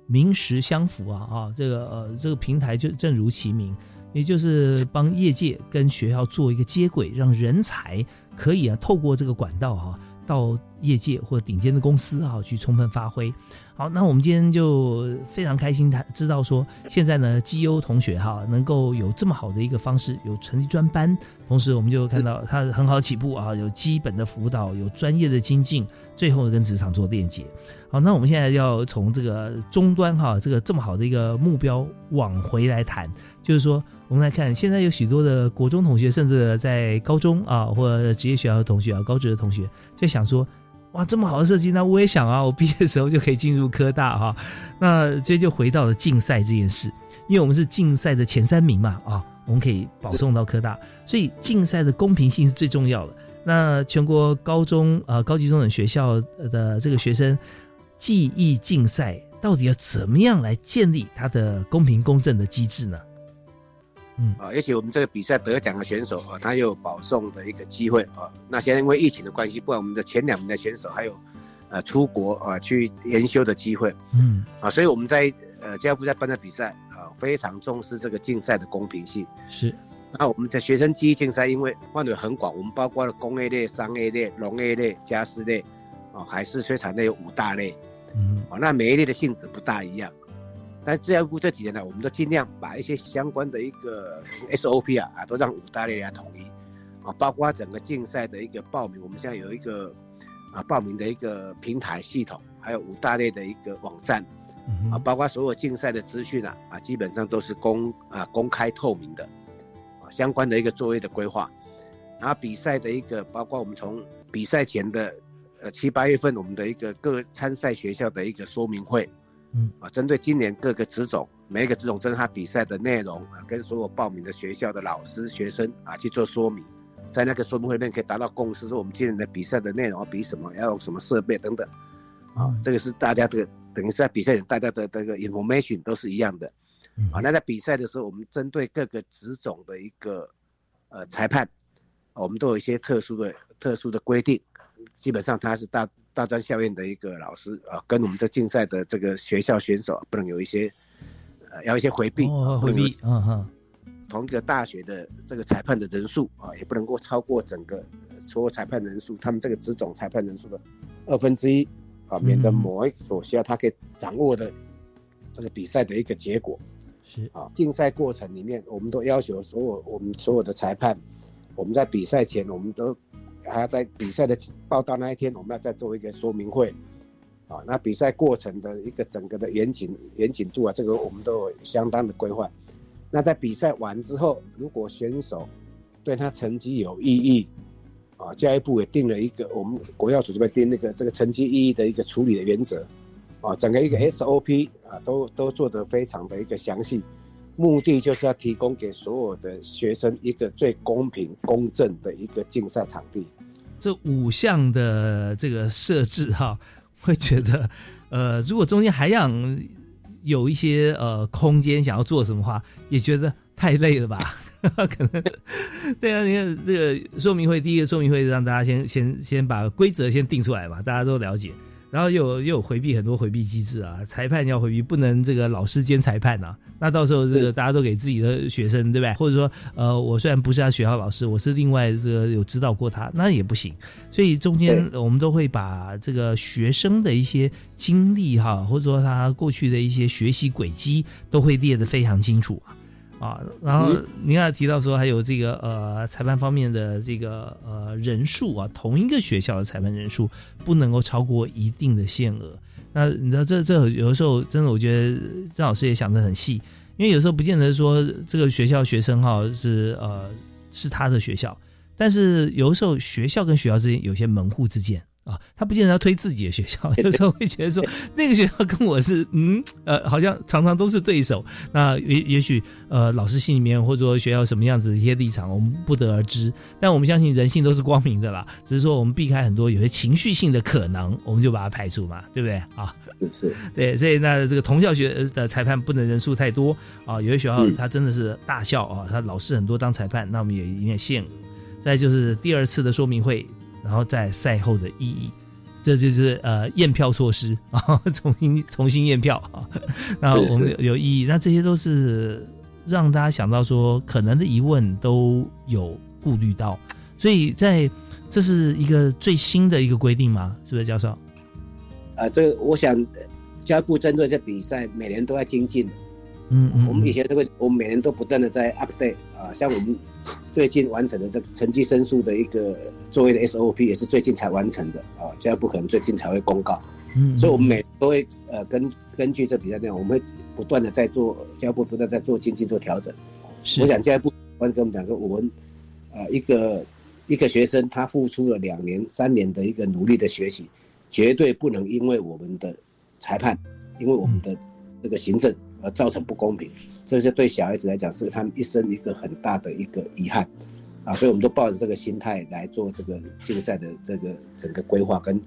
名实相符啊啊，这个呃这个平台就正如其名，也就是帮业界跟学校做一个接轨，让人才可以啊透过这个管道哈到业界或顶尖的公司啊去充分发挥。好，那我们今天就非常开心，他知道说现在呢绩优同学哈能够有这么好的一个方式，有成立专班，同时我们就看到他很好起步啊，有基本的辅导，有专业的精进，最后跟职场做链接。好，那我们现在要从这个终端哈，这个这么好的一个目标往回来谈，就是说我们来看，现在有许多的国中同学，甚至在高中啊或者职业学校的同学啊，高职的同学就想说。哇，这么好的设计，那我也想啊，我毕业的时候就可以进入科大哈。那这就回到了竞赛这件事，因为我们是竞赛的前三名嘛啊，我们可以保送到科大，所以竞赛的公平性是最重要的。那全国高中呃高级中等学校的这个学生记忆竞赛，到底要怎么样来建立它的公平公正的机制呢？
嗯啊，而且我们这个比赛得奖的选手啊，他有保送的一个机会啊。那现在因为疫情的关系，不然我们的前两名的选手还有呃出国啊去研修的机会。嗯啊，所以我们在呃教育部在办的比赛啊，非常重视这个竞赛的公平性。
是。
那我们的学生记忆竞赛，因为范围很广，我们包括了工业类、商业类、农业类、家私类，啊，还是水产类有五大类。嗯，啊，那每一类的性质不大一样。但教育部这几年呢，我们都尽量把一些相关的一个 SOP 啊，啊，都让五大类来统一。啊，包括整个竞赛的一个报名，我们现在有一个啊报名的一个平台系统，还有五大类的一个网站。啊，包括所有竞赛的资讯啊，啊，基本上都是公啊公开透明的啊。相关的一个作业的规划，然后比赛的一个，包括我们从比赛前的呃七八月份，我们的一个各参赛学校的一个说明会，嗯啊，针对今年各个职种，每一个职种针对他比赛的内容啊，跟所有报名的学校的老师、学生啊去做说明，在那个说明会里面可以达到共识，说我们今年的比赛的内容比什么，要用什么设备等等，啊，这个是大家的等于是在比赛大家的这个 information 都是一样的。啊，那在比赛的时候，我们针对各个职种的一个呃裁判，我们都有一些特殊的特殊的规定。基本上他是大大专校院的一个老师啊，跟我们这竞赛的这个学校选手不能有一些呃要一些回避，
回避，嗯哼。
同一个大学的这个裁判的人数啊，也不能够超过整个所有裁判人数，他们这个职种裁判人数的二分之一啊，免得某一所需要他可以掌握的这个比赛的一个结果。
是
啊，竞赛过程里面，我们都要求所有我们所有的裁判，我们在比赛前，我们都还要在比赛的报道那一天，我们要再做一个说明会。啊，那比赛过程的一个整个的严谨严谨度啊，这个我们都有相当的规划。那在比赛完之后，如果选手对他成绩有异议，啊，下一步也定了一个我们国药组这边定那个这个成绩异议的一个处理的原则。啊，整个一个 SOP 啊，都都做得非常的一个详细，目的就是要提供给所有的学生一个最公平公正的一个竞赛场地。
这五项的这个设置哈，会觉得，呃，如果中间还想有一些呃空间想要做什么话，也觉得太累了吧？可能对啊，你看这个说明会，第一个说明会让大家先先先把规则先定出来嘛，大家都了解。然后又又有回避很多回避机制啊，裁判要回避，不能这个老师兼裁判呐。那到时候这个大家都给自己的学生，对不对？或者说，呃，我虽然不是他学校老师，我是另外这个有指导过他，那也不行。所以中间我们都会把这个学生的一些经历哈，或者说他过去的一些学习轨迹，都会列得非常清楚啊。啊，然后您刚才提到说还有这个呃裁判方面的这个呃人数啊，同一个学校的裁判人数不能够超过一定的限额。那你知道这这有的时候真的，我觉得郑老师也想得很细，因为有时候不见得说这个学校学生哈是呃是他的学校，但是有的时候学校跟学校之间有些门户之见。啊，他不见得要推自己的学校，有时候会觉得说那个学校跟我是嗯呃，好像常常都是对手。那也也许呃，老师心里面或者说学校什么样子的一些立场，我们不得而知。但我们相信人性都是光明的啦，只是说我们避开很多有些情绪性的可能，我们就把它排除嘛，对不对啊？
是，
对，所以那这个同校学的裁判不能人数太多啊。有些学校他真的是大校啊，他老师很多当裁判，那我们也有点限额。再就是第二次的说明会。然后在赛后的意义，这就是呃验票措施 啊，重新重新验票啊，那我们有意义，那这些都是让大家想到说可能的疑问都有顾虑到，所以在这是一个最新的一个规定吗？是不是教授？
啊，这个我想教育部针对这比赛每年都在精进，嗯嗯，我们以前都会，我们每年都不断的在 update 啊，像我们最近完成的这成绩申诉的一个。作业的 SOP 也是最近才完成的啊，教育部可能最近才会公告，嗯，所以我们每都会呃根根据这比赛内容，我们会不断的在做教育部不断在做精进做调整。我想教育部官跟我们讲说，我们呃一个一个学生他付出了两年三年的一个努力的学习，绝对不能因为我们的裁判，因为我们的这个行政而造成不公平，这是对小孩子来讲是他们一生一个很大的一个遗憾。啊，所以我们都抱着这个心态来做这个竞赛的这个整个规划跟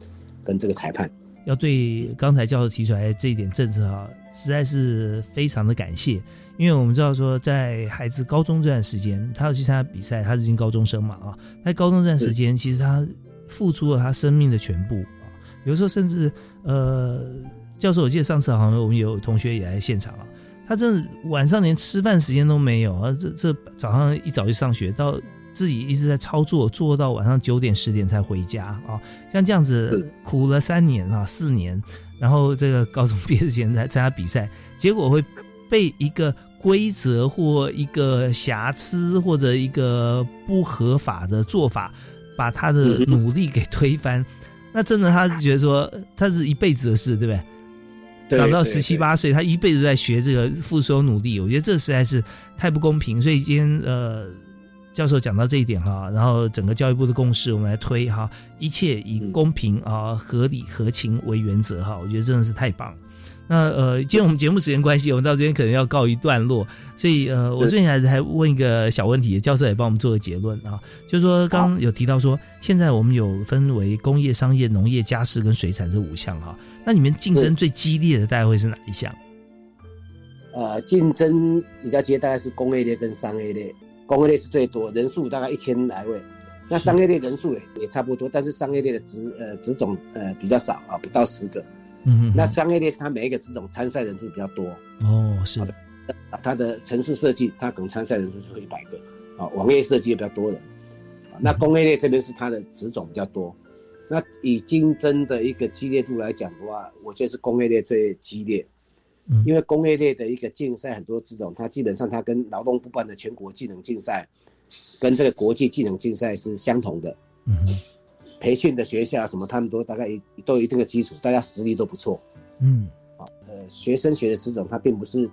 跟这个裁判。
要对刚才教授提出来这一点政策啊，实在是非常的感谢，因为我们知道说，在孩子高中这段时间，他要去参加比赛，他是进高中生嘛啊，在高中这段时间，其实他付出了他生命的全部啊，有时候甚至呃，教授我记得上次好像我们有同学也来现场啊，他真的晚上连吃饭时间都没有啊，这这早上一早就上学到。自己一直在操作，做到晚上九点十点才回家啊！像这样子苦了三年啊，四年，然后这个高中毕业之前才参加比赛，结果会被一个规则或一个瑕疵或者一个不合法的做法，把他的努力给推翻。那真的，他觉得说他是一辈子的事，对不对？长到十七八岁，他一辈子在学这个，付出努力，我觉得这实在是太不公平。所以今天呃。教授讲到这一点哈，然后整个教育部的共识，我们来推哈，一切以公平啊、合理合情为原则哈，我觉得真的是太棒了。那呃，今天我们节目时间关系，我们到这边可能要告一段落，所以呃，我最近还是还问一个小问题，教授也帮我们做个结论啊，就是说刚刚有提到说，现在我们有分为工业、商业、农业、家事跟水产这五项哈，那你们竞争最激烈的大概会是哪一项？
呃，竞争比较激烈大概是工业类跟商业类。工业类是最多，人数大概一千来位，那商业类人数也也差不多，但是商业类的职呃职种呃比较少啊，不到十个。嗯那商业类是它每一个职种参赛人数比较多。
哦，是的。
它的城市设计，它可能参赛人数就一百个。啊，网页设计也比较多的。那工业类这边是它的职种比较多。那以竞争的一个激烈度来讲的话，我觉得是工业类最激烈。因为工业类的一个竞赛很多这种，它基本上它跟劳动部办的全国技能竞赛，跟这个国际技能竞赛是相同的。嗯，培训的学校什么，他们都大概都有一定的基础，大家实力都不错。嗯，好，呃，学生学的职种，它并不是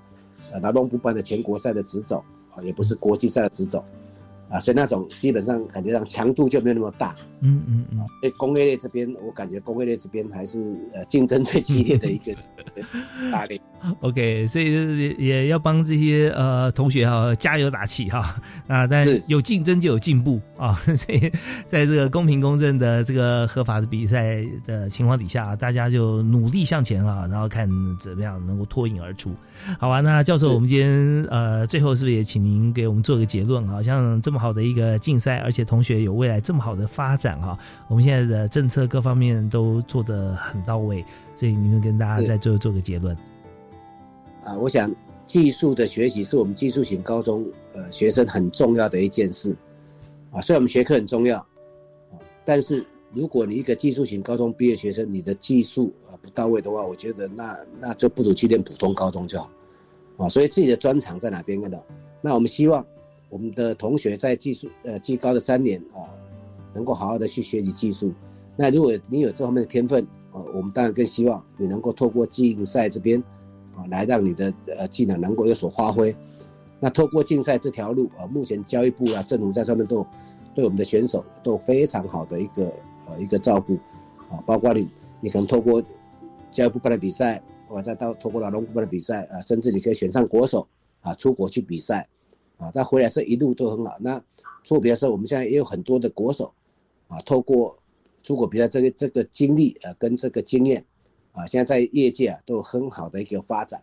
呃劳动部办的全国赛的职种，啊，也不是国际赛的职种。啊，所以那种基本上感觉上强度就没有那么大。嗯嗯嗯。所以工业类这边，我感觉工业类这边还是呃竞争最激烈的一个 大类。
OK，所以也也要帮这些呃同学哈加油打气哈。啊，但有竞争就有进步啊。所以在这个公平公正的这个合法的比赛的情况底下，大家就努力向前啊，然后看怎么样能够脱颖而出。好吧，那教授，我们今天呃最后是不是也请您给我们做个结论？好像这么。好的一个竞赛，而且同学有未来这么好的发展哈，我们现在的政策各方面都做得很到位，所以你们跟大家在最后做个结论。
啊，我想技术的学习是我们技术型高中呃学生很重要的一件事啊，虽然我们学科很重要啊，但是如果你一个技术型高中毕业学生，你的技术啊不到位的话，我觉得那那就不如去念普通高中就好啊，所以自己的专长在哪边呢？那我们希望。我们的同学在技术呃技高的三年啊，能够好好的去学习技术。那如果你有这方面的天分啊，我们当然更希望你能够透过竞赛这边啊，来让你的呃技能能够有所发挥。那透过竞赛这条路啊，目前教育部啊政府在上面都对我们的选手都非常好的一个呃一个照顾啊，包括你你可能透过教育部办的比赛，或者再到透过劳动部办的比赛啊，甚至你可以选上国手啊，出国去比赛。啊，他回来这一路都很好。那出国比赛，我们现在也有很多的国手，啊，透过出国比赛这个这个经历啊，跟这个经验，啊，现在在业界啊都有很好的一个发展，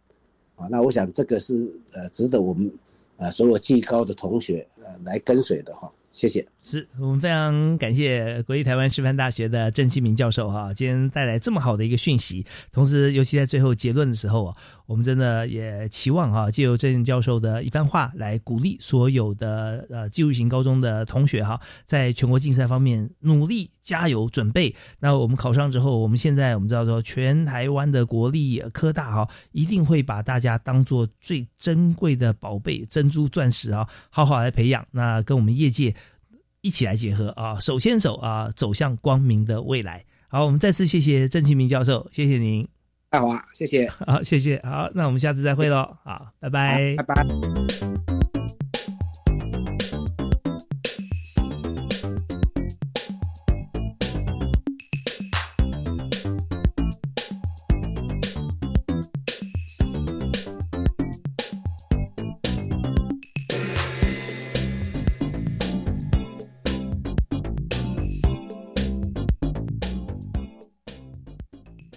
啊，那我想这个是呃值得我们呃所有技高的同学呃来跟随的哈。谢谢，
是我们非常感谢国立台湾师范大学的郑启明教授哈，今天带来这么好的一个讯息，同时尤其在最后结论的时候啊，我们真的也期望哈，借由郑教授的一番话来鼓励所有的呃技术型高中的同学哈，在全国竞赛方面努力加油准备。那我们考上之后，我们现在我们知道说，全台湾的国立科大哈，一定会把大家当做最珍贵的宝贝珍珠钻石啊，好好来培养。那跟我们业界。一起来结合啊，手牵手啊，走向光明的未来。好，我们再次谢谢郑清明教授，谢谢您。
大华，谢谢。
好，谢谢。好，那我们下次再会喽。好，拜拜。
拜拜。